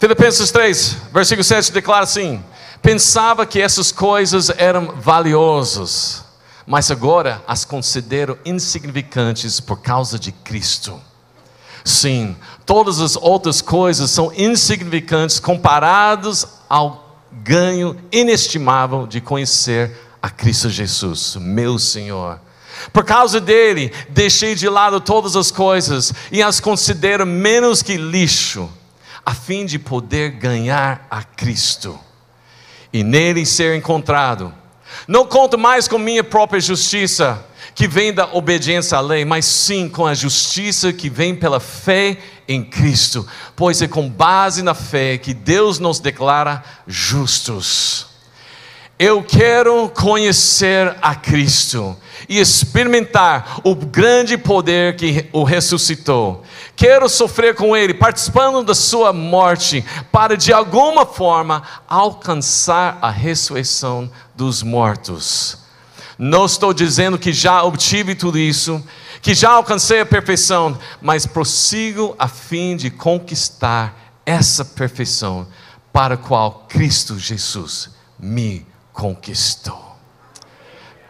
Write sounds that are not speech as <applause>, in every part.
Filipenses 3, versículo 7 declara assim: Pensava que essas coisas eram valiosas, mas agora as considero insignificantes por causa de Cristo. Sim, todas as outras coisas são insignificantes comparadas ao ganho inestimável de conhecer a Cristo Jesus, meu Senhor. Por causa dele, deixei de lado todas as coisas e as considero menos que lixo, a fim de poder ganhar a Cristo e nele ser encontrado. Não conto mais com minha própria justiça, que vem da obediência à lei, mas sim com a justiça que vem pela fé em Cristo, pois é com base na fé que Deus nos declara justos. Eu quero conhecer a Cristo e experimentar o grande poder que o ressuscitou. Quero sofrer com Ele, participando da Sua morte, para de alguma forma alcançar a ressurreição dos mortos. Não estou dizendo que já obtive tudo isso, que já alcancei a perfeição, mas prossigo a fim de conquistar essa perfeição para a qual Cristo Jesus me conquistou.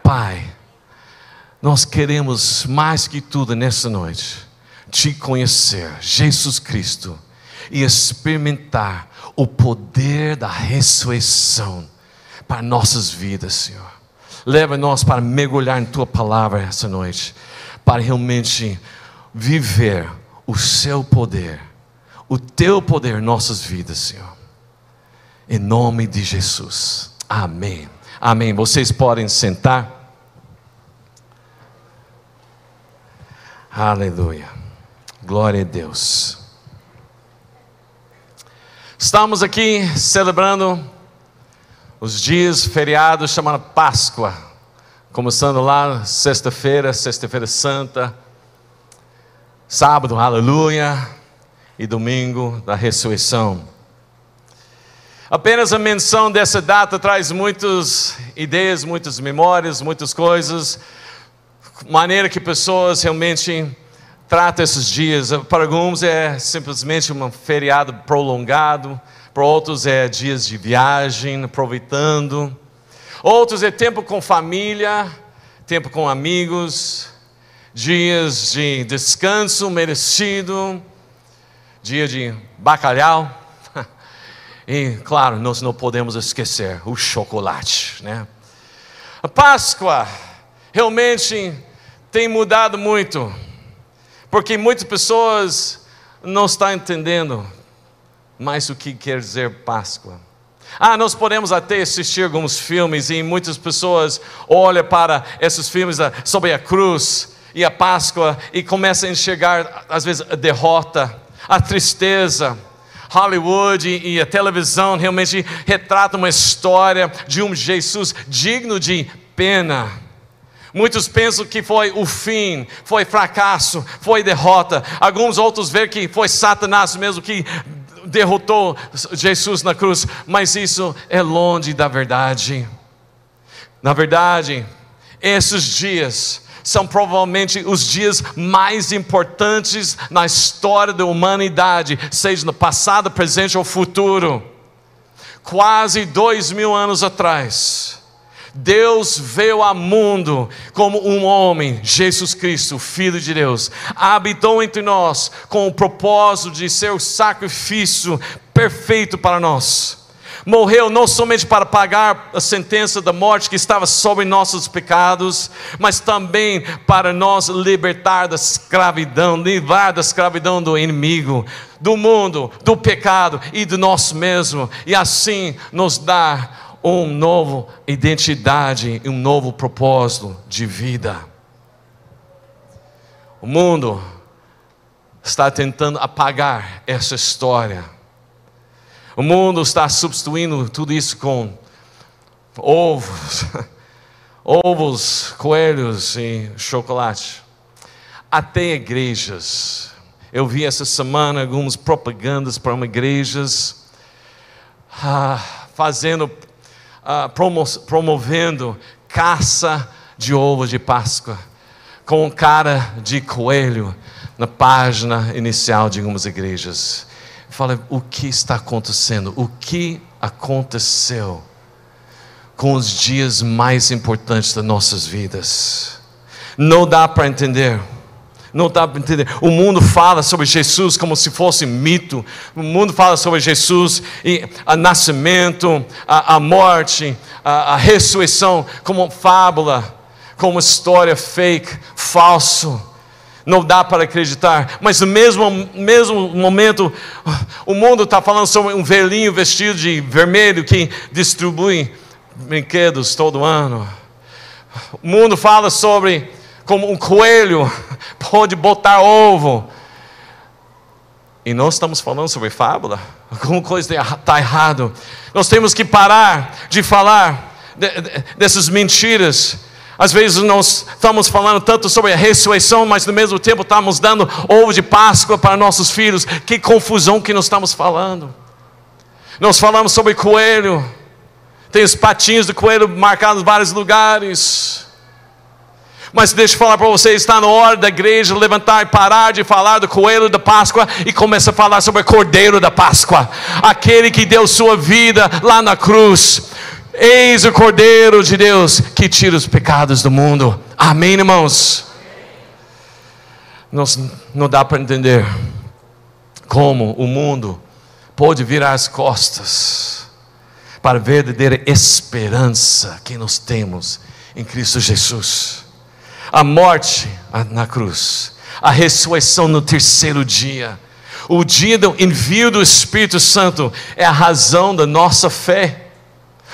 Pai, nós queremos mais que tudo nessa noite te conhecer, Jesus Cristo, e experimentar o poder da ressurreição para nossas vidas, Senhor. Leva-nos para mergulhar em tua palavra essa noite, para realmente viver o seu poder, o teu poder em nossas vidas, Senhor. Em nome de Jesus. Amém. Amém. Vocês podem sentar. Aleluia. Glória a Deus. Estamos aqui celebrando os dias feriados chamado Páscoa. Começando lá sexta-feira, sexta-feira santa, sábado, aleluia, e domingo da ressurreição. Apenas a menção dessa data traz muitas ideias, muitas memórias, muitas coisas, maneira que pessoas realmente tratam esses dias. Para alguns é simplesmente um feriado prolongado, para outros é dias de viagem, aproveitando. Outros é tempo com família, tempo com amigos, dias de descanso merecido, dia de bacalhau. <laughs> E, claro, nós não podemos esquecer o chocolate, né? A Páscoa realmente tem mudado muito, porque muitas pessoas não estão entendendo mais o que quer dizer Páscoa. Ah, nós podemos até assistir alguns filmes e muitas pessoas olham para esses filmes sobre a cruz e a Páscoa e começam a enxergar, às vezes, a derrota, a tristeza Hollywood e a televisão realmente retratam uma história de um Jesus digno de pena. Muitos pensam que foi o fim, foi fracasso, foi derrota. Alguns outros veem que foi Satanás mesmo que derrotou Jesus na cruz, mas isso é longe da verdade. Na verdade, esses dias são provavelmente os dias mais importantes na história da humanidade, seja no passado, presente ou futuro. Quase dois mil anos atrás, Deus veio ao mundo como um homem, Jesus Cristo, Filho de Deus, habitou entre nós com o propósito de ser o sacrifício perfeito para nós. Morreu não somente para pagar a sentença da morte que estava sobre nossos pecados, mas também para nos libertar da escravidão, livrar da escravidão do inimigo, do mundo, do pecado e do nosso mesmo, e assim nos dar uma nova identidade e um novo propósito de vida. O mundo está tentando apagar essa história o mundo está substituindo tudo isso com ovos, <laughs> ovos, coelhos e chocolate. Até igrejas. Eu vi essa semana algumas propagandas para uma igrejas ah, fazendo, ah, promo, promovendo caça de ovos de Páscoa com cara de coelho na página inicial de algumas igrejas Fala, o que está acontecendo? O que aconteceu com os dias mais importantes das nossas vidas? Não dá para entender. Não dá para entender. O mundo fala sobre Jesus como se fosse mito. O mundo fala sobre Jesus e o nascimento, a, a morte, a, a ressurreição como fábula, como história fake, falso. Não dá para acreditar, mas no mesmo, mesmo momento, o mundo está falando sobre um velhinho vestido de vermelho que distribui brinquedos todo ano. O mundo fala sobre como um coelho pode botar ovo. E nós estamos falando sobre fábula? <laughs> Alguma coisa está errado. Nós temos que parar de falar de, de, dessas mentiras. Às vezes nós estamos falando tanto sobre a ressurreição, mas no mesmo tempo estamos dando ovo de Páscoa para nossos filhos. Que confusão que nós estamos falando. Nós falamos sobre coelho. Tem os patinhos do coelho marcados em vários lugares. Mas deixa eu falar para você, está na hora da igreja levantar e parar de falar do coelho da Páscoa e começa a falar sobre o cordeiro da Páscoa, aquele que deu sua vida lá na cruz. Eis o cordeiro de Deus que tira os pecados do mundo. Amém, irmãos? Não, não dá para entender como o mundo pode virar as costas para a verdadeira esperança que nós temos em Cristo Jesus a morte na cruz, a ressurreição no terceiro dia. O dia do envio do Espírito Santo é a razão da nossa fé.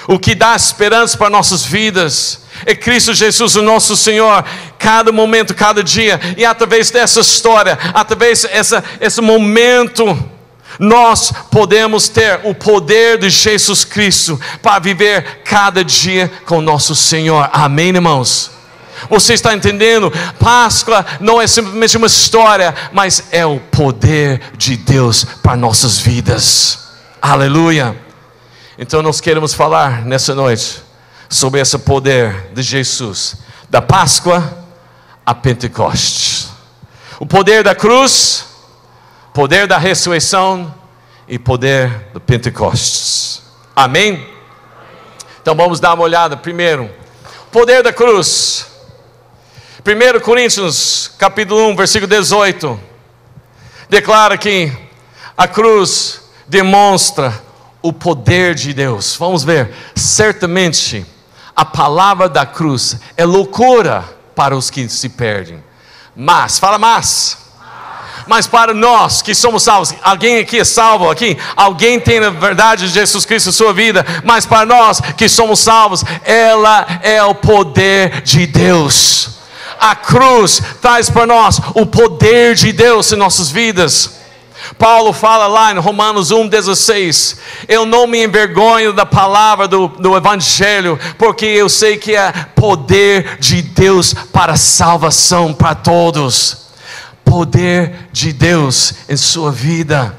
O que dá esperança para nossas vidas é Cristo Jesus, o nosso Senhor, cada momento, cada dia, e através dessa história, através desse esse momento, nós podemos ter o poder de Jesus Cristo para viver cada dia com nosso Senhor. Amém, irmãos? Você está entendendo? Páscoa não é simplesmente uma história, mas é o poder de Deus para nossas vidas. Aleluia. Então nós queremos falar nessa noite sobre esse poder de Jesus, da Páscoa a Pentecostes. O poder da cruz, poder da ressurreição e poder do Pentecostes. Amém? Então vamos dar uma olhada primeiro. Poder da cruz. 1 Coríntios, capítulo 1, versículo 18, declara que a cruz demonstra o poder de Deus. Vamos ver, certamente a palavra da cruz é loucura para os que se perdem. Mas, fala mas. Mas para nós que somos salvos, alguém aqui é salvo aqui? Alguém tem a verdade de Jesus Cristo em sua vida? Mas para nós que somos salvos, ela é o poder de Deus a cruz traz para nós o poder de Deus em nossas vidas. Paulo fala lá em Romanos 1,16: Eu não me envergonho da palavra do, do Evangelho, porque eu sei que é poder de Deus para salvação para todos. Poder de Deus em sua vida.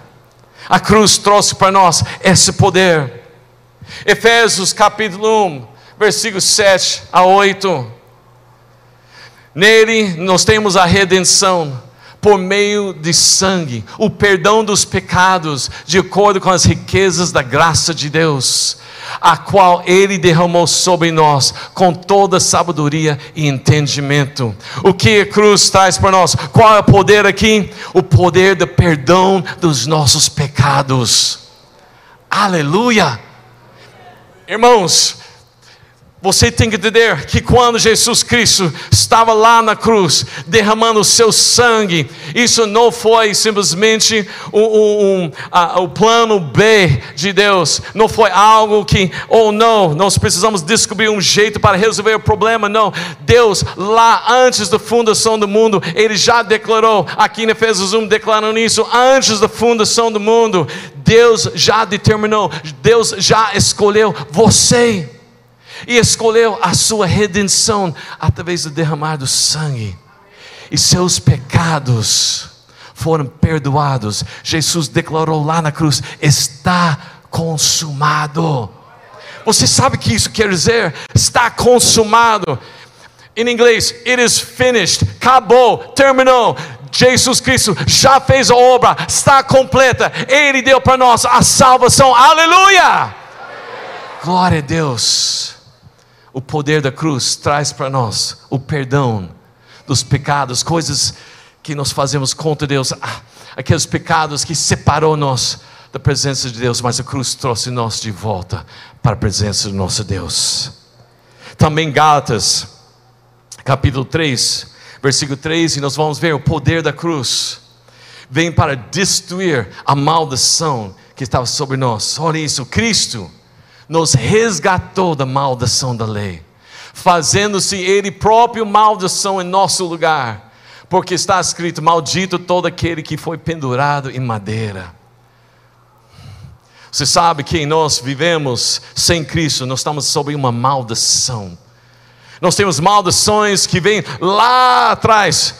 A cruz trouxe para nós esse poder. Efésios capítulo 1, versículos 7 a 8. Nele nós temos a redenção por meio de sangue, o perdão dos pecados, de acordo com as riquezas da graça de Deus, a qual Ele derramou sobre nós com toda sabedoria e entendimento. O que a cruz traz para nós? Qual é o poder aqui? O poder do perdão dos nossos pecados. Aleluia! Irmãos, você tem que entender que quando Jesus Cristo estava lá na cruz, derramando o seu sangue, isso não foi simplesmente o um, um, um, plano B de Deus, não foi algo que, ou oh, não, nós precisamos descobrir um jeito para resolver o problema, não. Deus, lá antes da fundação do mundo, Ele já declarou, aqui em Efésios 1, declarando isso, antes da fundação do mundo, Deus já determinou, Deus já escolheu você e escolheu a sua redenção através do derramar do sangue, e seus pecados foram perdoados. Jesus declarou lá na cruz: está consumado. Você sabe o que isso quer dizer? Está consumado. Em inglês, it is finished, acabou, terminou. Jesus Cristo já fez a obra, está completa. Ele deu para nós a salvação. Aleluia! Glória a Deus. O poder da cruz traz para nós o perdão dos pecados, coisas que nós fazemos contra Deus, ah, aqueles pecados que separou nós da presença de Deus, mas a cruz trouxe nós de volta para a presença do nosso Deus. Também Gálatas, capítulo 3, versículo 3, e nós vamos ver o poder da cruz. Vem para destruir a maldição que estava sobre nós. Olha isso, Cristo nos resgatou da maldição da lei, fazendo-se Ele próprio maldição em nosso lugar, porque está escrito: Maldito todo aquele que foi pendurado em madeira. Você sabe que nós vivemos sem Cristo, nós estamos sob uma maldição. Nós temos maldições que vêm lá atrás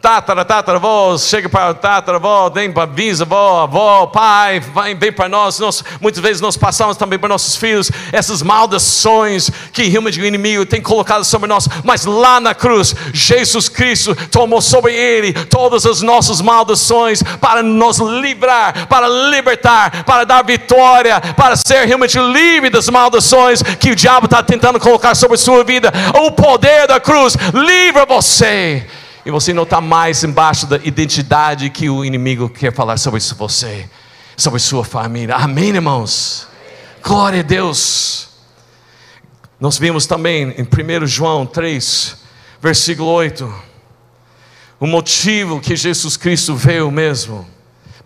Tátara, tataravó, chega para tataravó, vem para bisavó, avó, pai, vem, vem para nós. nós. Muitas vezes nós passamos também para nossos filhos essas maldições que realmente o inimigo tem colocado sobre nós. Mas lá na cruz, Jesus Cristo tomou sobre ele todas as nossas maldições para nos livrar, para libertar, para dar vitória, para ser realmente livre das maldições que o diabo está tentando colocar sobre a sua vida. O poder da cruz livra você e você não está mais embaixo da identidade que o inimigo quer falar sobre você, sobre sua família. Amém, irmãos? Glória a Deus. Nós vimos também em 1 João 3, versículo 8, o motivo que Jesus Cristo veio mesmo,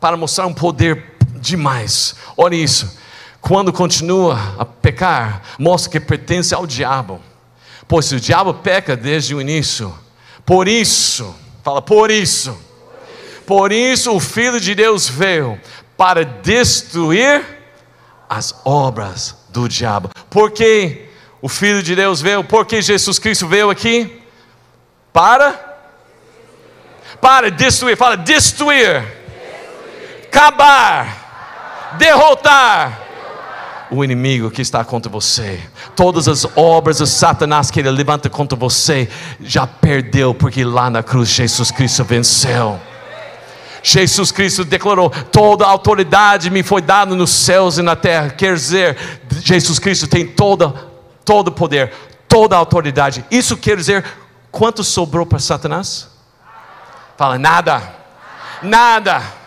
para mostrar um poder demais. Olha isso. Quando continua a pecar, mostra que pertence ao diabo. Pois se o diabo peca desde o início, por isso, fala, por isso. Por isso o Filho de Deus veio para destruir as obras do diabo. Por que o Filho de Deus veio? Porque Jesus Cristo veio aqui para para destruir, fala destruir, destruir. acabar, derrotar o inimigo que está contra você. Todas as obras de Satanás que ele levanta contra você, já perdeu, porque lá na cruz Jesus Cristo venceu. Jesus Cristo declarou: toda a autoridade me foi dada nos céus e na terra. Quer dizer, Jesus Cristo tem toda, todo o poder, toda a autoridade. Isso quer dizer quanto sobrou para Satanás? Fala, nada, nada.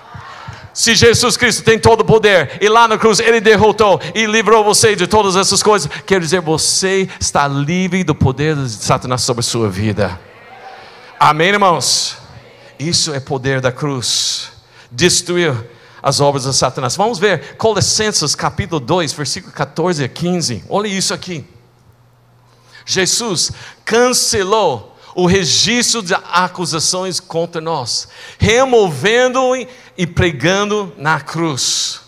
Se Jesus Cristo tem todo o poder e lá na cruz ele derrotou e livrou você de todas essas coisas, quer dizer, você está livre do poder de Satanás sobre a sua vida. Amém, irmãos? Isso é poder da cruz. Destruir as obras de Satanás. Vamos ver Colossenses capítulo 2, versículo 14 a 15. Olha isso aqui. Jesus cancelou o registro de acusações contra nós, removendo e pregando na cruz.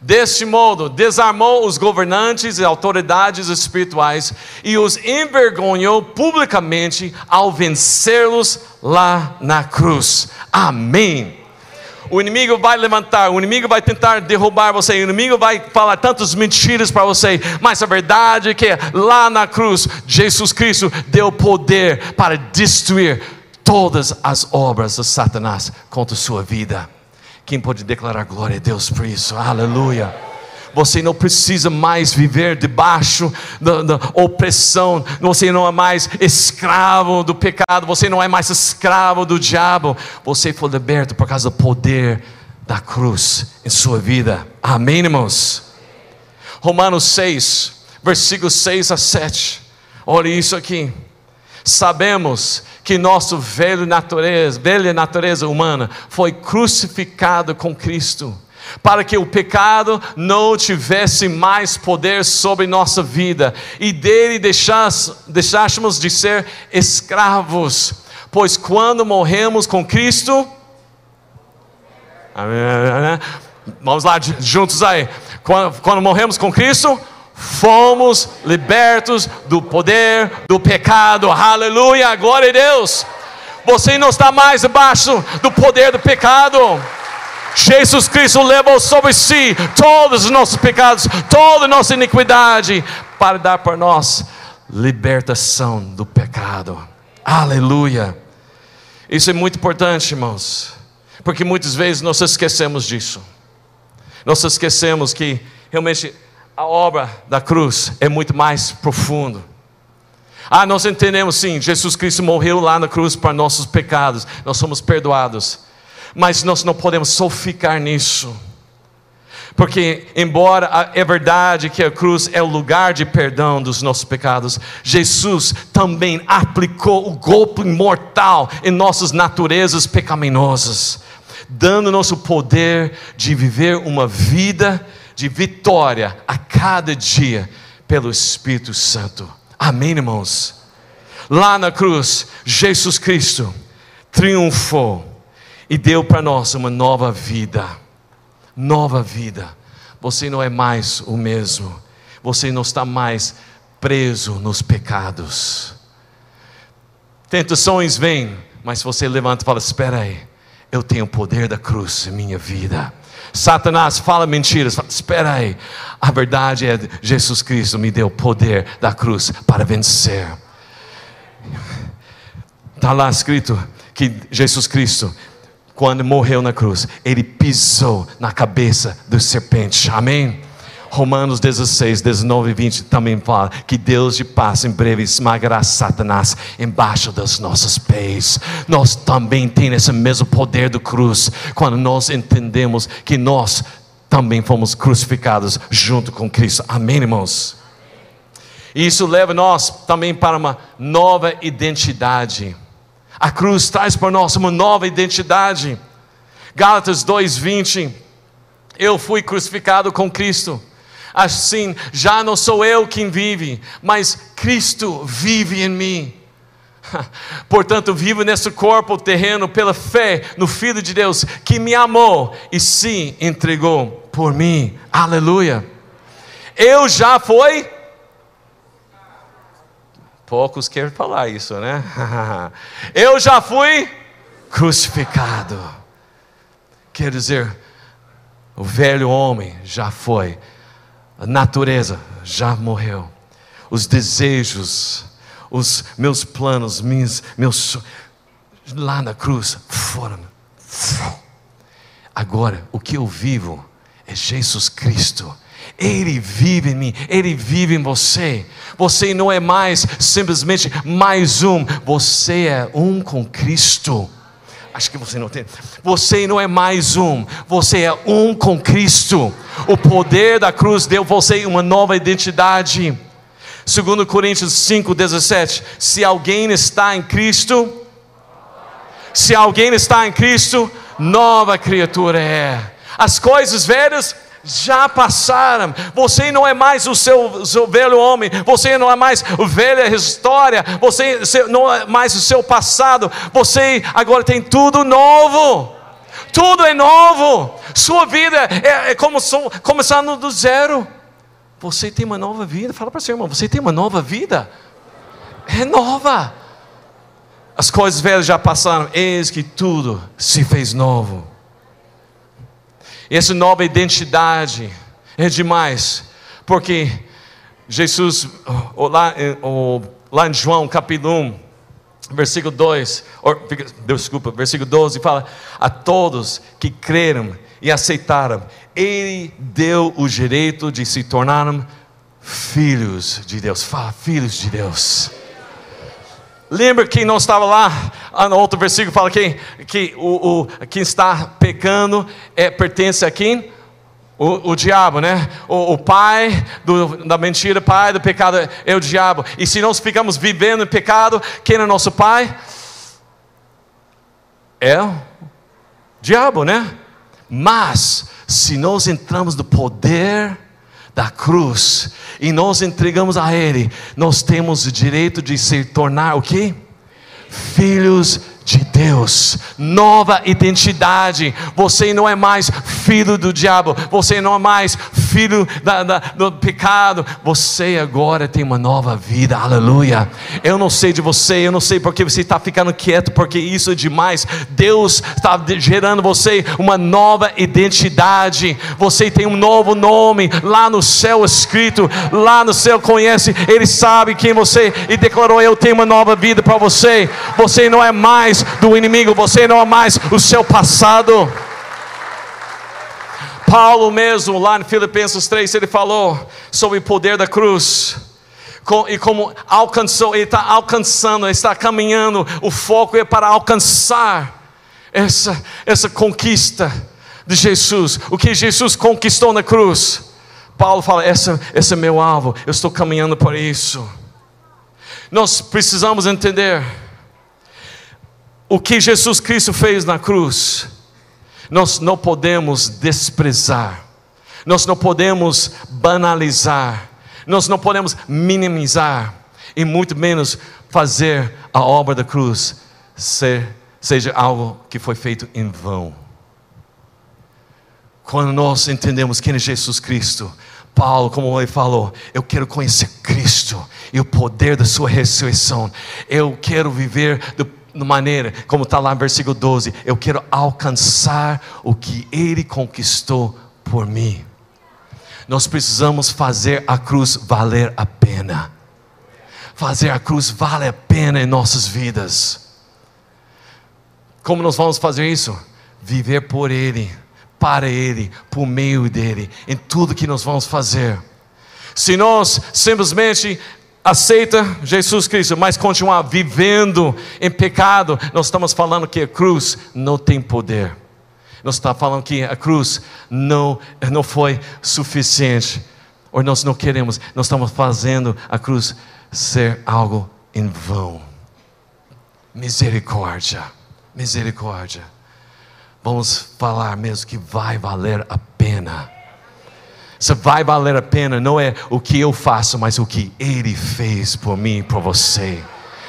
Deste modo, desarmou os governantes e autoridades espirituais e os envergonhou publicamente ao vencê-los lá na cruz. Amém. O inimigo vai levantar, o inimigo vai tentar derrubar você, o inimigo vai falar tantas mentiras para você, mas a verdade é que lá na cruz, Jesus Cristo deu poder para destruir todas as obras de Satanás contra a sua vida. Quem pode declarar glória a Deus por isso? Aleluia. Você não precisa mais viver debaixo da, da, opressão. Você não é mais escravo do pecado. Você não é mais escravo do diabo. Você foi liberto por causa do poder da cruz em sua vida. Amém, irmãos? Romanos 6, versículos 6 a 7. Olha isso aqui. Sabemos que nosso velho natureza, velha natureza humana foi crucificado com Cristo para que o pecado não tivesse mais poder sobre nossa vida e dele deixássemos de ser escravos, pois quando morremos com Cristo, vamos lá juntos aí, quando, morremos com Cristo, fomos libertos do poder do pecado, aleluia, glória a Deus. Você não está mais debaixo do poder do pecado. Jesus Cristo levou sobre si todos os nossos pecados, toda a nossa iniquidade, para dar para nós libertação do pecado. Aleluia. Isso é muito importante, irmãos, porque muitas vezes nós esquecemos disso. Nós esquecemos que realmente a obra da cruz é muito mais profundo. Ah, nós entendemos sim, Jesus Cristo morreu lá na cruz para nossos pecados, nós somos perdoados, mas nós não podemos só ficar nisso. Porque, embora é verdade que a cruz é o lugar de perdão dos nossos pecados, Jesus também aplicou o golpe mortal em nossas naturezas pecaminosas, dando nosso poder de viver uma vida de vitória a cada dia pelo Espírito Santo. Amém, irmãos? Lá na cruz, Jesus Cristo triunfou e deu para nós uma nova vida nova vida. Você não é mais o mesmo. Você não está mais preso nos pecados. Tentações vêm, mas você levanta e fala: Espera aí, eu tenho o poder da cruz em minha vida. Satanás fala mentiras, fala, espera aí. A verdade é Jesus Cristo me deu o poder da cruz para vencer. Está lá escrito que Jesus Cristo quando morreu na cruz, ele pisou na cabeça do serpente. Amém? Romanos 16, 19 e 20 também fala que Deus de paz em breve esmagará Satanás embaixo dos nossos pés. Nós também temos esse mesmo poder do cruz quando nós entendemos que nós também fomos crucificados junto com Cristo. Amém, irmãos? Isso leva nós também para uma nova identidade. A cruz traz para nós uma nova identidade. Gálatas 2:20 Eu fui crucificado com Cristo. Assim, já não sou eu quem vive, mas Cristo vive em mim. <laughs> Portanto, vivo nesse corpo terreno pela fé no Filho de Deus que me amou e se entregou por mim. Aleluia. Eu já fui Poucos querem falar isso, né? <laughs> Eu já fui crucificado. Quer dizer, o velho homem já foi, a natureza já morreu, os desejos, os meus planos, meus, lá na cruz foram. Agora, o que eu vivo é Jesus Cristo ele vive em mim, Ele vive em você. Você não é mais simplesmente mais um, você é um com Cristo. Acho que você não tem. Você não é mais um, você é um com Cristo. O poder da cruz deu você uma nova identidade. Segundo Coríntios 5:17, se alguém está em Cristo, se alguém está em Cristo, nova criatura é. As coisas velhas já passaram. Você não é mais o seu, seu, velho homem, você não é mais velha história, você não é mais o seu passado, você agora tem tudo novo. Tudo é novo. Sua vida é, é como começando do zero. Você tem uma nova vida. Fala para seu irmão, você tem uma nova vida. É nova. As coisas velhas já passaram, eis que tudo se fez novo. Essa nova identidade é demais, porque Jesus, lá, lá em João capítulo 1, versículo 2, or, desculpa, versículo 12, fala: A todos que creram e aceitaram, Ele deu o direito de se tornarem filhos de Deus. Fala, filhos de Deus. Lembra quem não estava lá? Ah, no outro versículo fala que, que o, o, quem está pecando é, pertence a quem? O, o diabo, né? O, o pai do, da mentira, pai do pecado é o diabo. E se nós ficamos vivendo em pecado, quem é nosso pai? É o diabo, né? Mas, se nós entramos no poder da cruz e nós entregamos a Ele, nós temos o direito de se tornar o quê? Filhos de Deus, nova identidade. Você não é mais filho do diabo, você não é mais filho da, da, do pecado, você agora tem uma nova vida, aleluia. Eu não sei de você, eu não sei porque você está ficando quieto, porque isso é demais. Deus está gerando você uma nova identidade, você tem um novo nome lá no céu escrito, lá no céu conhece, Ele sabe quem você e declarou: Eu tenho uma nova vida para você. Você não é mais do inimigo, você não é mais o seu passado. Paulo mesmo, lá em Filipenses 3, ele falou sobre o poder da cruz. E como alcançou, ele está alcançando, ele está caminhando, o foco é para alcançar essa, essa conquista de Jesus, o que Jesus conquistou na cruz. Paulo fala: esse, esse é meu alvo, eu estou caminhando para isso. Nós precisamos entender o que Jesus Cristo fez na cruz nós não podemos desprezar, nós não podemos banalizar, nós não podemos minimizar, e muito menos fazer a obra da cruz ser, seja algo que foi feito em vão. Quando nós entendemos quem é Jesus Cristo, Paulo, como ele falou, eu quero conhecer Cristo e o poder da Sua ressurreição. Eu quero viver do maneira, como está lá no versículo 12, eu quero alcançar o que Ele conquistou por mim. Nós precisamos fazer a cruz valer a pena. Fazer a cruz vale a pena em nossas vidas. Como nós vamos fazer isso? Viver por Ele, para Ele, por meio dEle, em tudo que nós vamos fazer. Se nós simplesmente aceita Jesus Cristo, mas continuar vivendo em pecado, nós estamos falando que a cruz não tem poder. Nós estamos falando que a cruz não, não foi suficiente. Ou nós não queremos, nós estamos fazendo a cruz ser algo em vão. Misericórdia, misericórdia. Vamos falar mesmo que vai valer a pena vai valer a pena, não é o que eu faço, mas o que Ele fez por mim e por você.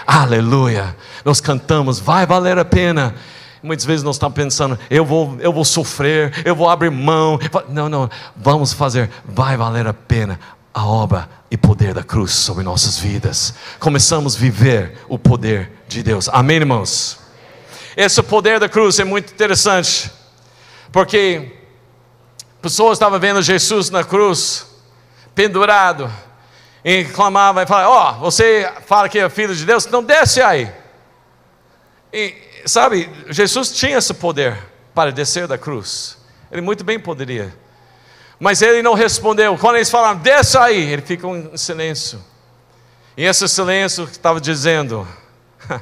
Aleluia. Nós cantamos, vai valer a pena. Muitas vezes nós estamos pensando, eu vou, eu vou sofrer, eu vou abrir mão. Não, não, vamos fazer, vai valer a pena a obra e poder da cruz sobre nossas vidas. Começamos a viver o poder de Deus. Amém, irmãos? Esse poder da cruz é muito interessante, porque Pessoas estavam vendo Jesus na cruz, pendurado, e clamavam e falavam: Ó, oh, você fala que é filho de Deus, então desce aí. E sabe, Jesus tinha esse poder para descer da cruz, ele muito bem poderia, mas ele não respondeu. Quando eles falaram, desce aí, ele ficou em silêncio. E esse silêncio estava dizendo: <laughs>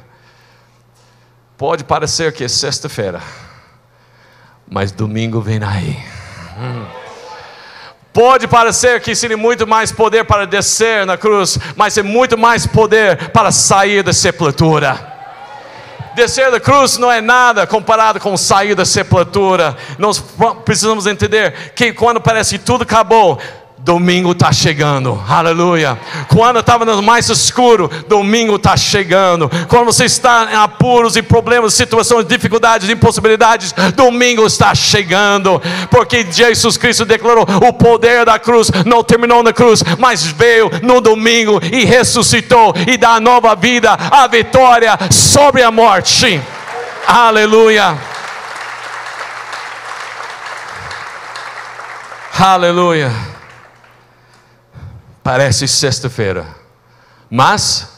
pode parecer que é sexta-feira, mas domingo vem aí. Pode parecer que seria muito mais poder para descer na cruz, mas é muito mais poder para sair da sepultura. Descer da cruz não é nada comparado com sair da sepultura. Nós precisamos entender que quando parece que tudo acabou, Domingo está chegando, aleluia. Quando estava no mais escuro, domingo está chegando. Quando você está em apuros e problemas, situações, dificuldades, impossibilidades, domingo está chegando. Porque Jesus Cristo declarou: o poder da cruz não terminou na cruz, mas veio no domingo e ressuscitou e dá nova vida, a vitória sobre a morte. Aleluia. Aleluia. Parece sexta-feira, mas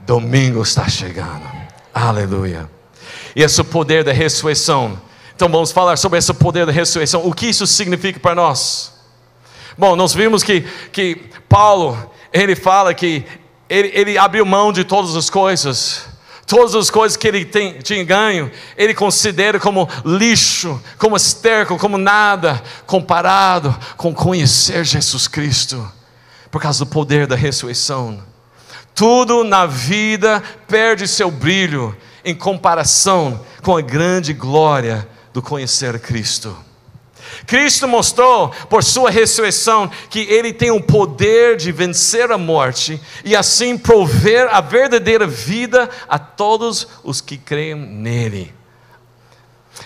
domingo está chegando. Aleluia. E esse poder da ressurreição. Então vamos falar sobre esse poder da ressurreição. O que isso significa para nós? Bom, nós vimos que, que Paulo, ele fala que ele, ele abriu mão de todas as coisas. Todas as coisas que ele tem, tinha ganho, ele considera como lixo, como esterco, como nada, comparado com conhecer Jesus Cristo por causa do poder da ressurreição. Tudo na vida perde seu brilho em comparação com a grande glória do conhecer Cristo. Cristo mostrou por sua ressurreição que ele tem o poder de vencer a morte e assim prover a verdadeira vida a todos os que creem nele.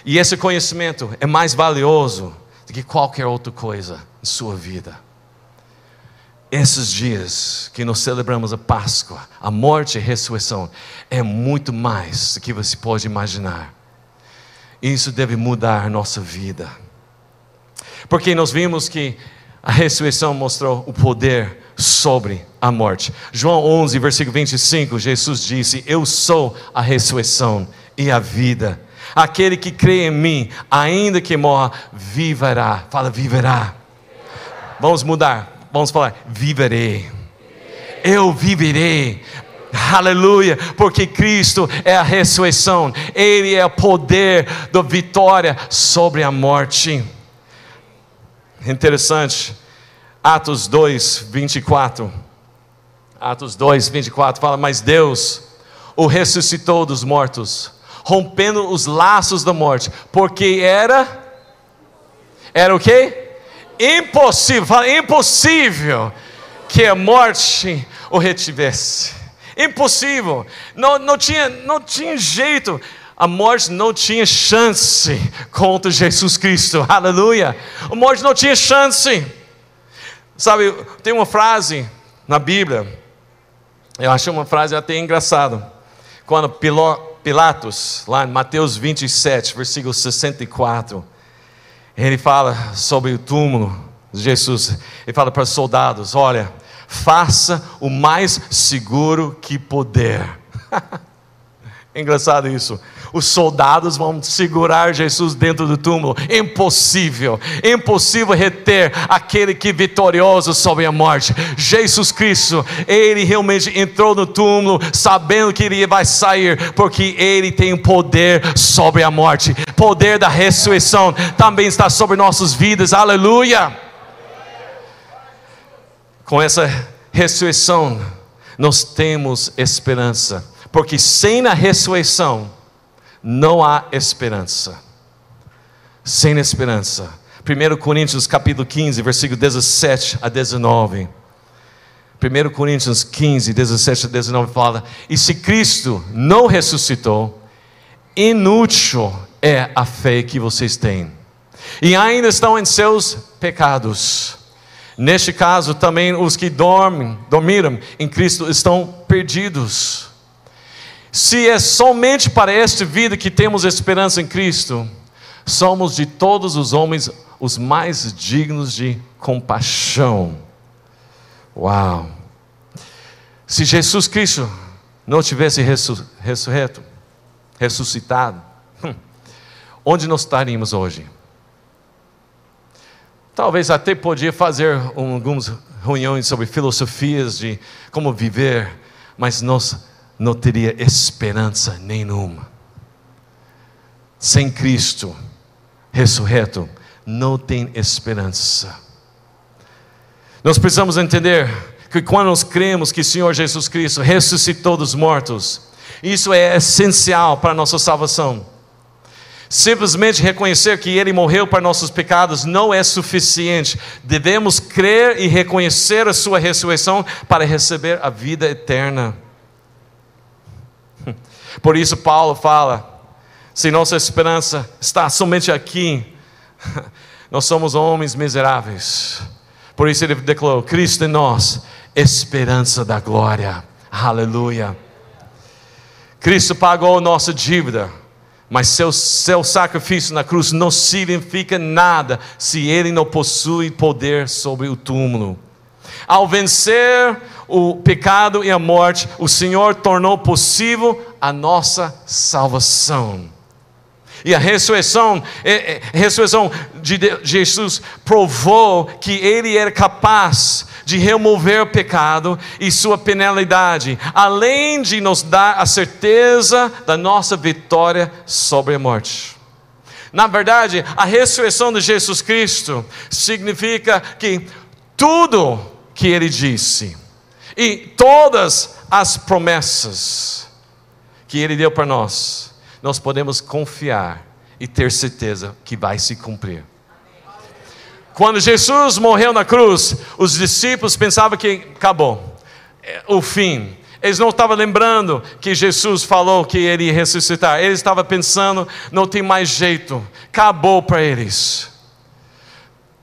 E esse conhecimento é mais valioso do que qualquer outra coisa em sua vida. Esses dias que nós celebramos a Páscoa, a morte e a ressurreição, é muito mais do que você pode imaginar. Isso deve mudar nossa vida. Porque nós vimos que a ressurreição mostrou o poder sobre a morte. João 11, versículo 25, Jesus disse: Eu sou a ressurreição e a vida. Aquele que crê em mim, ainda que morra, viverá. Fala, viverá. Vamos mudar. Vamos falar, viverei. Eu viverei. Aleluia, porque Cristo é a ressurreição, Ele é o poder da vitória sobre a morte. Interessante, Atos 2, 24. Atos 2, 24 fala: Mas Deus o ressuscitou dos mortos, rompendo os laços da morte, porque era. Era o que? Impossível, impossível que a morte o retivesse. Impossível, não, não, tinha, não tinha jeito a morte não tinha chance contra Jesus Cristo, aleluia. A morte não tinha chance. Sabe, tem uma frase na Bíblia, eu achei uma frase até engraçada, quando Pilatos, lá em Mateus 27, versículo 64, ele fala sobre o túmulo de Jesus, ele fala para os soldados: olha, faça o mais seguro que puder. <laughs> Engraçado isso. Os soldados vão segurar Jesus dentro do túmulo. Impossível, impossível reter aquele que é vitorioso sobre a morte. Jesus Cristo, ele realmente entrou no túmulo sabendo que ele vai sair, porque ele tem poder sobre a morte. Poder da ressurreição também está sobre nossas vidas. Aleluia. Com essa ressurreição, nós temos esperança porque sem a ressurreição não há esperança. Sem esperança. 1 Coríntios capítulo 15, versículo 17 a 19. 1 Coríntios 15, 17 a 19 fala: E se Cristo não ressuscitou, inútil é a fé que vocês têm, e ainda estão em seus pecados. Neste caso, também os que dormem, dormiram em Cristo estão perdidos. Se é somente para esta vida que temos esperança em Cristo, somos de todos os homens os mais dignos de compaixão. Uau! Se Jesus Cristo não tivesse ressurreto, ressuscitado, hum, onde nós estaríamos hoje? Talvez até podia fazer algumas reuniões sobre filosofias de como viver, mas nós não teria esperança nenhuma. Sem Cristo ressurreto, não tem esperança. Nós precisamos entender que quando nós cremos que o Senhor Jesus Cristo ressuscitou dos mortos, isso é essencial para a nossa salvação. Simplesmente reconhecer que Ele morreu para nossos pecados não é suficiente. Devemos crer e reconhecer a Sua ressurreição para receber a vida eterna. Por isso, Paulo fala: se nossa esperança está somente aqui, <laughs> nós somos homens miseráveis. Por isso, ele declarou: Cristo em nós, esperança da glória. Aleluia. Cristo pagou nossa dívida, mas seu, seu sacrifício na cruz não significa nada se ele não possui poder sobre o túmulo. Ao vencer o pecado e a morte, o Senhor tornou possível a nossa salvação. E a ressurreição, é, é, a ressurreição de Jesus provou que Ele era capaz de remover o pecado e sua penalidade, além de nos dar a certeza da nossa vitória sobre a morte. Na verdade, a ressurreição de Jesus Cristo significa que tudo que Ele disse e todas as promessas que Ele deu para nós, nós podemos confiar e ter certeza que vai se cumprir. Quando Jesus morreu na cruz, os discípulos pensavam que acabou, é, o fim. Eles não estavam lembrando que Jesus falou que ele ia ressuscitar. Eles estavam pensando, não tem mais jeito, acabou para eles.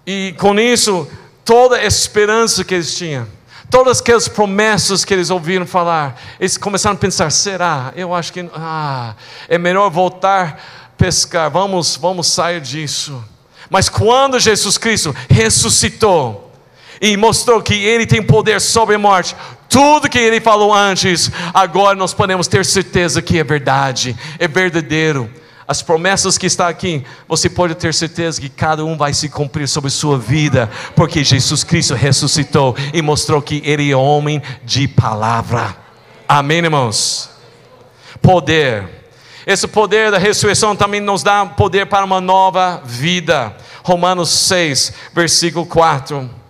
E com isso, toda a esperança que eles tinham, todas aquelas promessas que eles ouviram falar, eles começaram a pensar: será? Eu acho que ah, é melhor voltar a pescar, vamos, vamos sair disso. Mas quando Jesus Cristo ressuscitou, e mostrou que Ele tem poder sobre a morte. Tudo que Ele falou antes, agora nós podemos ter certeza que é verdade, é verdadeiro. As promessas que está aqui, você pode ter certeza que cada um vai se cumprir sobre sua vida, porque Jesus Cristo ressuscitou e mostrou que Ele é homem de palavra. Amém, irmãos? Poder. Esse poder da ressurreição também nos dá poder para uma nova vida. Romanos 6, versículo 4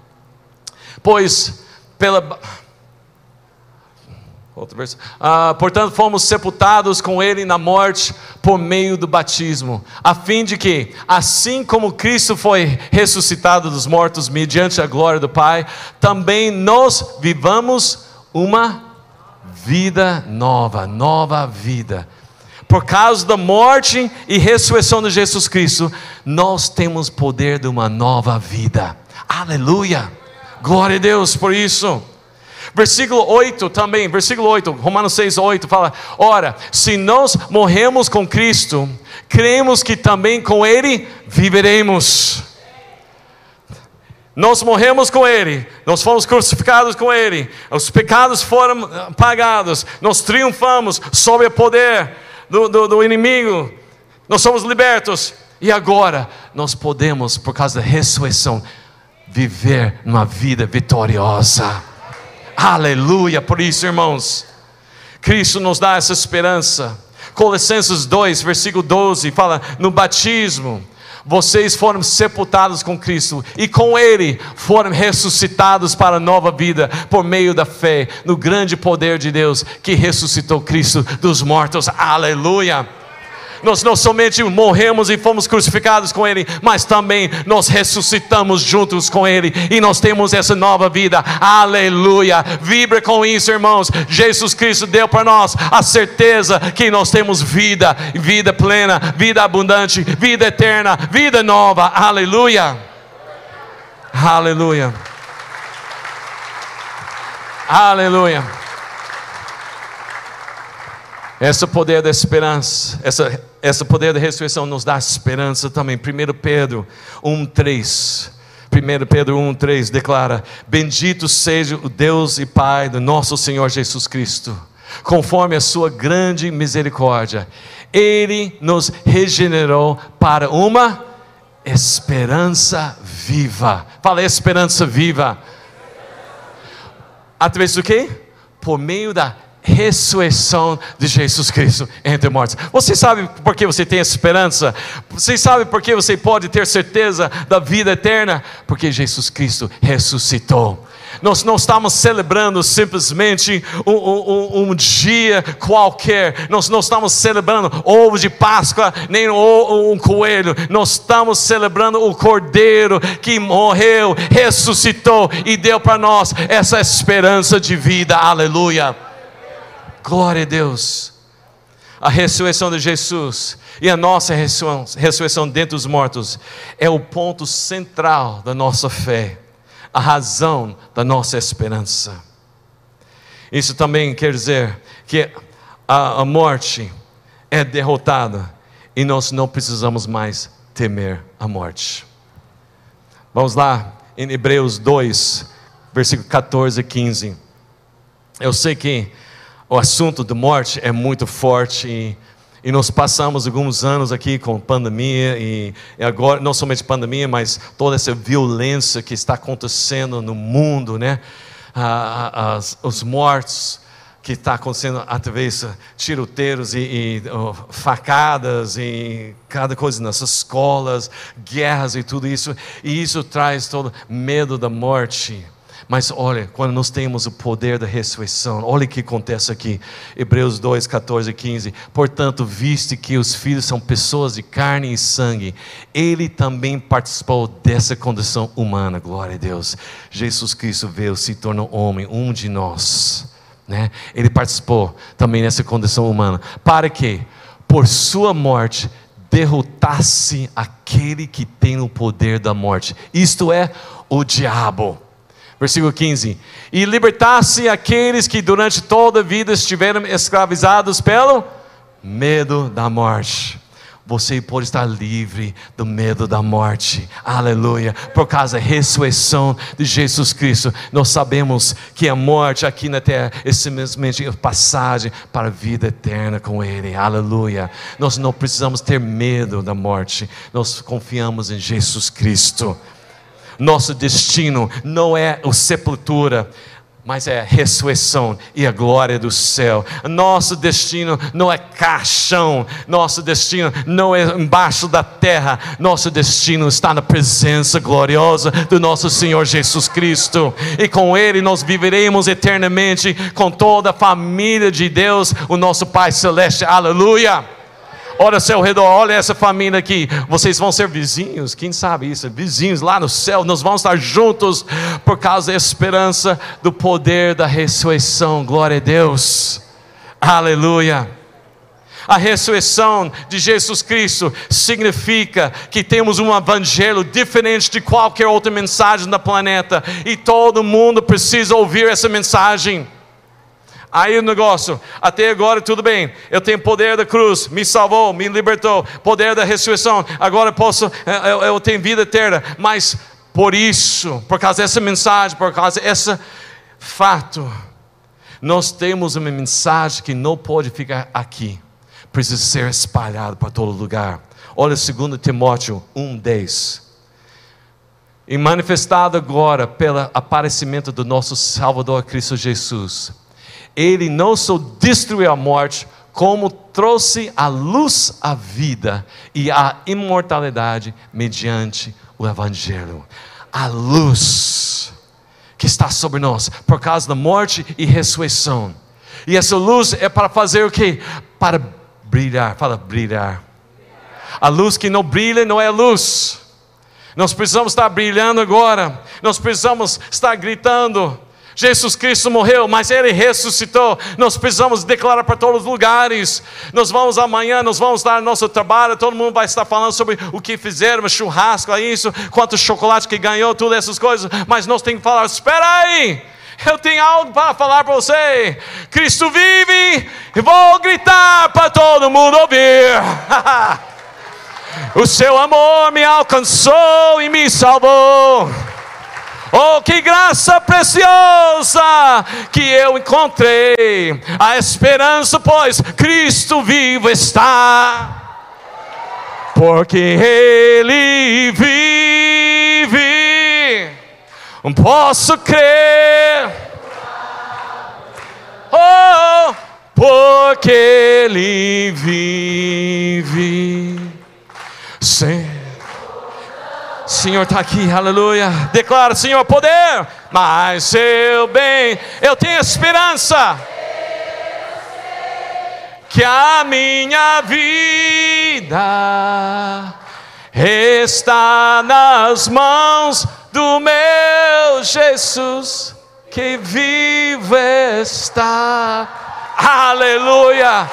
pois pela. Outro verso. Ah, portanto, fomos sepultados com Ele na morte por meio do batismo, a fim de que, assim como Cristo foi ressuscitado dos mortos mediante a glória do Pai, também nós vivamos uma vida nova, nova vida. Por causa da morte e ressurreição de Jesus Cristo, nós temos poder de uma nova vida. Aleluia! Glória a Deus por isso. Versículo 8 também, versículo 8, Romanos 6, 8 fala: Ora, se nós morremos com Cristo, cremos que também com Ele viveremos. Nós morremos com Ele, nós fomos crucificados com Ele, os pecados foram pagados, nós triunfamos sobre o poder do, do, do inimigo, nós somos libertos, e agora nós podemos, por causa da ressurreição, viver uma vida vitoriosa. Aleluia! Por isso, irmãos, Cristo nos dá essa esperança. Colossenses 2, versículo 12, fala: no batismo, vocês foram sepultados com Cristo e com Ele foram ressuscitados para a nova vida por meio da fé no grande poder de Deus que ressuscitou Cristo dos mortos. Aleluia! Nós não somente morremos e fomos crucificados com Ele, mas também nós ressuscitamos juntos com Ele e nós temos essa nova vida. Aleluia! Vibra com isso, irmãos. Jesus Cristo deu para nós a certeza que nós temos vida, vida plena, vida abundante, vida eterna, vida nova. Aleluia! Aleluia! Aleluia! Esse poder da esperança, essa esse poder da ressurreição nos dá esperança também. 1 Pedro 1,3. 1 Pedro 1,3 declara: Bendito seja o Deus e Pai do nosso Senhor Jesus Cristo, conforme a sua grande misericórdia, Ele nos regenerou para uma esperança viva. Fala esperança viva. Através do que? Por meio da ressurreição de Jesus Cristo entre mortos. Você sabe por que você tem esperança? Você sabe por que você pode ter certeza da vida eterna? Porque Jesus Cristo ressuscitou. Nós não estamos celebrando simplesmente um, um, um, dia qualquer, nós não estamos celebrando ovo de Páscoa, nem um coelho, nós estamos celebrando o Cordeiro que morreu, ressuscitou e deu para nós essa esperança de vida, aleluia. Glória a Deus. A ressurreição de Jesus e a nossa ressurreição dentre os mortos é o ponto central da nossa fé, a razão da nossa esperança. Isso também quer dizer que a, morte é derrotada e nós não precisamos mais temer a morte. Vamos lá, em Hebreus 2, versículo 14 e 15. Eu sei que o assunto da morte é muito forte e, e, nós passamos alguns anos aqui com pandemia e, e, agora não somente pandemia, mas toda essa violência que está acontecendo no mundo, né? Ah, as, os mortos que está acontecendo através tiroteiros e, e oh, facadas e cada coisa nas escolas, guerras e tudo isso, e isso traz todo medo da morte. Mas olha, quando nós temos o poder da ressurreição, olha o que acontece aqui, Hebreus 2, 14 e 15. Portanto, viste que os filhos são pessoas de carne e sangue, ele também participou dessa condição humana, glória a Deus. Jesus Cristo veio, se tornou homem, um de nós. Né? Ele participou também nessa condição humana. Para que, por sua morte, derrotasse aquele que tem o poder da morte, isto é, o diabo. Versículo 15: E libertasse aqueles que durante toda a vida estiveram escravizados pelo medo da morte você pode estar livre do medo da morte. Aleluia. Por causa da ressurreição de Jesus Cristo, nós sabemos que a morte aqui na terra é simplesmente passagem para a vida eterna com Ele. Aleluia. Nós não precisamos ter medo da morte. Nós confiamos em Jesus Cristo. Nosso destino não é a sepultura mas é a ressurreição e a glória do céu. Nosso destino não é caixão, nosso destino não é embaixo da terra, nosso destino está na presença gloriosa do nosso Senhor Jesus Cristo, e com Ele nós viveremos eternamente com toda a família de Deus, o nosso Pai Celeste. Aleluia! Olha ao seu redor, olha essa família aqui. Vocês vão ser vizinhos, quem sabe isso? Vizinhos lá no céu, nós vamos estar juntos por causa da esperança do poder da ressurreição. Glória a Deus. Aleluia. A ressurreição de Jesus Cristo significa que temos um evangelho diferente de qualquer outra mensagem no planeta e todo mundo precisa ouvir essa mensagem. Aí o negócio, até agora tudo bem, eu tenho poder da cruz, me salvou, me libertou, poder da ressurreição, agora posso, eh, eu, eu tenho vida eterna, mas por isso, por causa dessa mensagem, por causa desse fato, nós temos uma mensagem que não pode ficar aqui, precisa ser espalhada para todo lugar. Olha 2 Timóteo 1,10. E manifestado agora pelo aparecimento do nosso Salvador Cristo Jesus ele não só destruiu a morte, como trouxe à luz a vida e a imortalidade mediante o Evangelho. A luz que está sobre nós por causa da morte e ressurreição. E essa luz é para fazer o que? Para brilhar. Fala, brilhar. A luz que não brilha não é luz. Nós precisamos estar brilhando agora. Nós precisamos estar gritando Jesus Cristo morreu, mas Ele ressuscitou. Nós precisamos declarar para todos os lugares. Nós vamos amanhã, nós vamos dar nosso trabalho. Todo mundo vai estar falando sobre o que fizeram, churrasco, é isso, quanto chocolate que ganhou, tudo essas coisas. Mas nós temos que falar: espera aí, eu tenho algo para falar para você. Cristo vive e vou gritar para todo mundo ouvir. <laughs> o seu amor me alcançou e me salvou. Oh, que graça preciosa que eu encontrei. A esperança, pois Cristo vivo está. Porque Ele vive, posso crer. Oh, porque Ele vive. Sim. Senhor está aqui, aleluia. Declara, Senhor, poder, mas seu bem, eu tenho esperança. Que a minha vida está nas mãos do meu Jesus, que vive está. Aleluia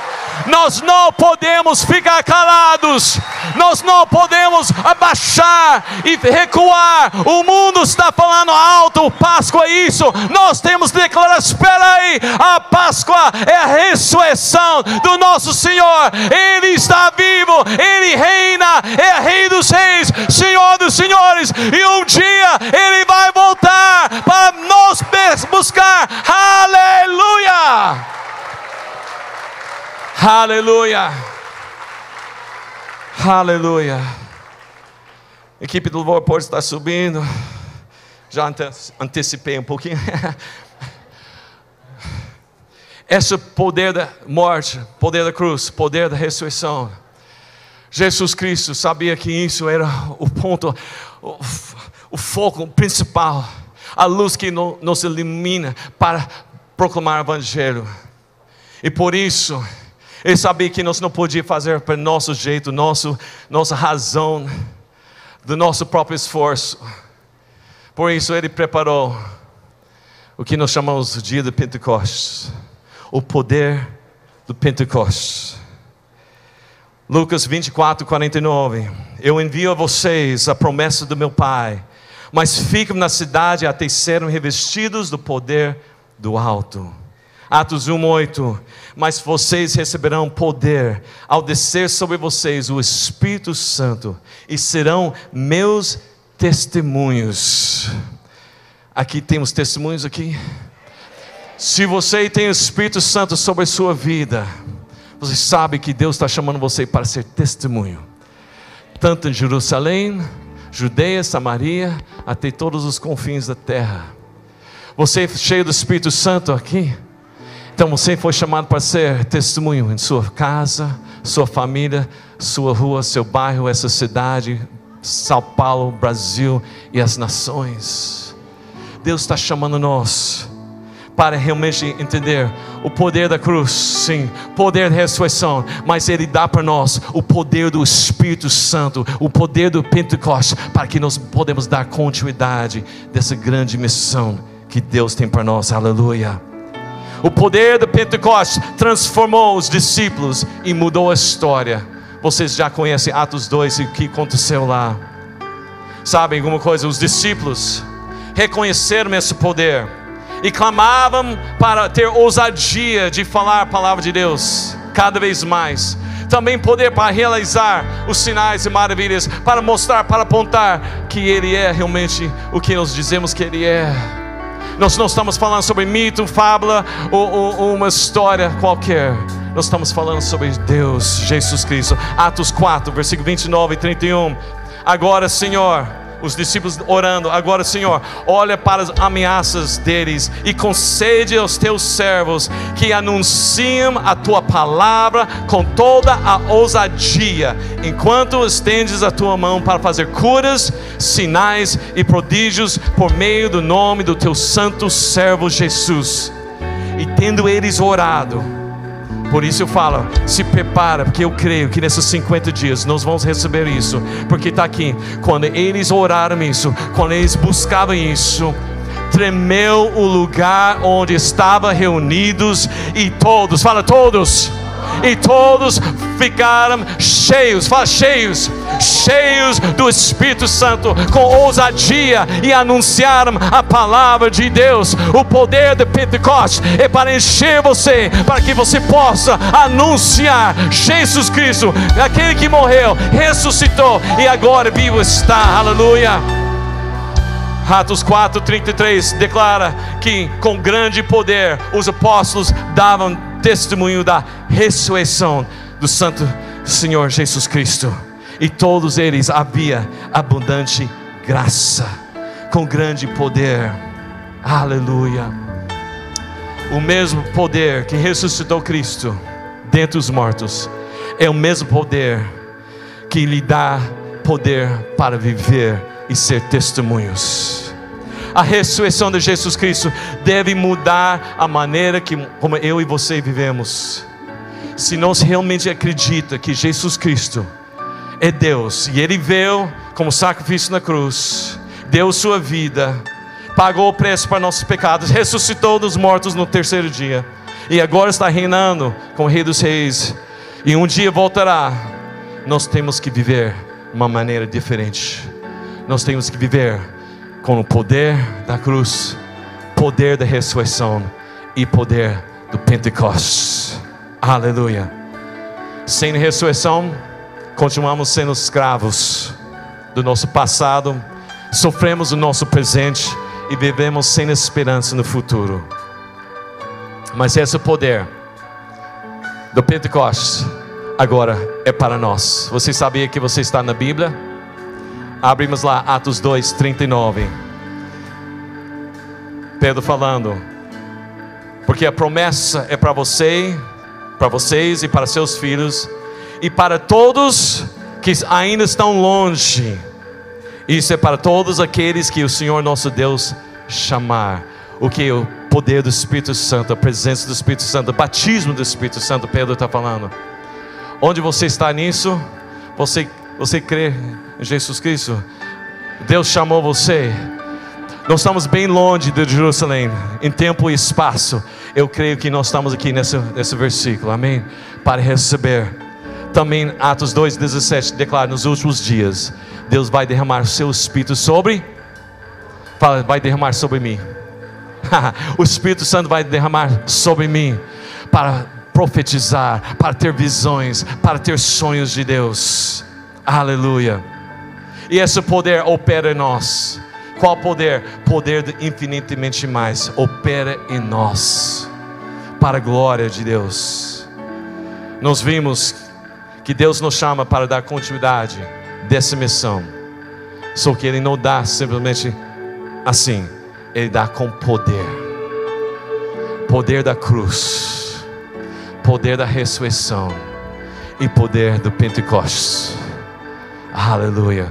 nós não podemos ficar calados, nós não podemos abaixar e recuar. O mundo está falando alto, Páscoa é isso. Nós temos que declarar: espera aí, a Páscoa é a ressurreição do nosso Senhor. Ele está vivo, ele reina, é Rei dos Reis, Senhor dos Senhores, e um dia ele vai voltar para nos buscar. Aleluia! Aleluia. Aleluia. A equipe do louvor pode estar subindo. Já antecipei um pouquinho. <laughs> Esse poder da morte, poder da cruz, poder da ressurreição. Jesus Cristo sabia que isso era o ponto, o, o foco principal, a luz que nos ilumina para proclamar o Evangelho. E por isso, ele sabia que nós não podíamos fazer para nosso jeito, nosso, nossa razão, do nosso próprio esforço. Por isso ele preparou o que nós chamamos de dia de Pentecostes, o poder do Pentecostes. Lucas 24, 49. Eu envio a vocês a promessa do meu Pai, mas ficam na cidade até serem revestidos do poder do alto. Atos 1, 8. Mas vocês receberão poder ao descer sobre vocês o Espírito Santo e serão meus testemunhos. Aqui temos testemunhos aqui. Se você tem o Espírito Santo sobre a sua vida, você sabe que Deus está chamando você para ser testemunho, tanto em Jerusalém, Judeia, Samaria, até todos os confins da terra. Você é cheio do Espírito Santo aqui? Então você foi chamado para ser testemunho em sua casa, sua família, sua rua, seu bairro, essa cidade, São Paulo, Brasil e as nações. Deus está chamando nós para realmente entender o poder da cruz, sim, poder da ressurreição, mas Ele dá para nós o poder do Espírito Santo, o poder do Pentecostes, para que nós podemos dar continuidade dessa grande missão que Deus tem para nós, aleluia. O poder do Pentecostes transformou os discípulos e mudou a história. Vocês já conhecem Atos 2 e o que aconteceu lá. Sabem alguma coisa? Os discípulos reconheceram esse poder e clamavam para ter ousadia de falar a palavra de Deus cada vez mais. Também poder para realizar os sinais e maravilhas, para mostrar, para apontar que Ele é realmente o que nós dizemos que Ele é. Nós não estamos falando sobre mito, fábula ou, ou, uma história qualquer. Nós estamos falando sobre Deus, Jesus Cristo. Atos 4, versículo 29 e 31. Agora, Senhor os discípulos orando. Agora, Senhor, olha para as ameaças deles e concede aos teus servos que anunciem a tua palavra com toda a ousadia, enquanto estendes a tua mão para fazer curas, sinais e prodígios por meio do nome do teu santo servo Jesus. E tendo eles orado, por isso eu falo, se prepara, porque eu creio que nesses 50 dias nós vamos receber isso, porque está aqui, quando eles oraram isso, quando eles buscavam isso, tremeu o lugar onde estavam reunidos e todos, fala todos, e todos ficaram cheios, fala cheios, cheios do Espírito Santo, com ousadia e anunciaram a palavra de Deus. O poder de Pentecostes é para encher você, para que você possa anunciar Jesus Cristo, aquele que morreu, ressuscitou e agora vivo está. Aleluia. Atos 4:33 declara que com grande poder os apóstolos davam testemunho da ressurreição do Santo Senhor Jesus Cristo. E todos eles havia abundante graça, com grande poder. Aleluia. O mesmo poder que ressuscitou Cristo dentre os mortos é o mesmo poder que lhe dá poder para viver e ser testemunhos a ressurreição de Jesus Cristo deve mudar a maneira que, como eu e você vivemos. Se nós realmente acredita que Jesus Cristo é Deus e Ele veio como sacrifício na cruz, deu sua vida, pagou o preço para nossos pecados, ressuscitou dos mortos no terceiro dia e agora está reinando como Rei dos Reis e um dia voltará. Nós temos que viver uma maneira diferente. Nós temos que viver com o poder da cruz, poder da ressurreição e poder do Pentecostes. Aleluia. Sem ressurreição, continuamos sendo escravos do nosso passado, sofremos o nosso presente e vivemos sem esperança no futuro. Mas esse poder do Pentecostes agora é para nós. Você sabia que você está na Bíblia? Abrimos lá Atos 2, 39. Pedro falando, porque a promessa é para você, para vocês e para seus filhos, e para todos que ainda estão longe. Isso é para todos aqueles que o Senhor nosso Deus chamar. O que o poder do Espírito Santo, a presença do Espírito Santo, o batismo do Espírito Santo, Pedro está falando. Onde você está nisso? Você, você crê Jesus Cristo. Deus chamou você. Nós estamos bem longe de Jerusalém, em tempo e espaço. Eu creio que nós estamos aqui nesse, nesse versículo, amém? Para receber, Também Atos 2,17 declara: nos últimos dias, Deus vai derramar seu Espírito sobre. Fala, vai derramar sobre mim. <laughs> o Espírito Santo vai derramar sobre mim para profetizar, para ter visões, para ter sonhos de Deus. Aleluia. E esse poder opera em nós. Qual poder? Poder de infinitamente mais opera em nós para a glória de Deus. Nós vimos que Deus nos chama para dar continuidade dessa missão. Só que Ele não dá simplesmente assim, Ele dá com poder poder da cruz, poder da ressurreição e poder do Pentecostes. Aleluia.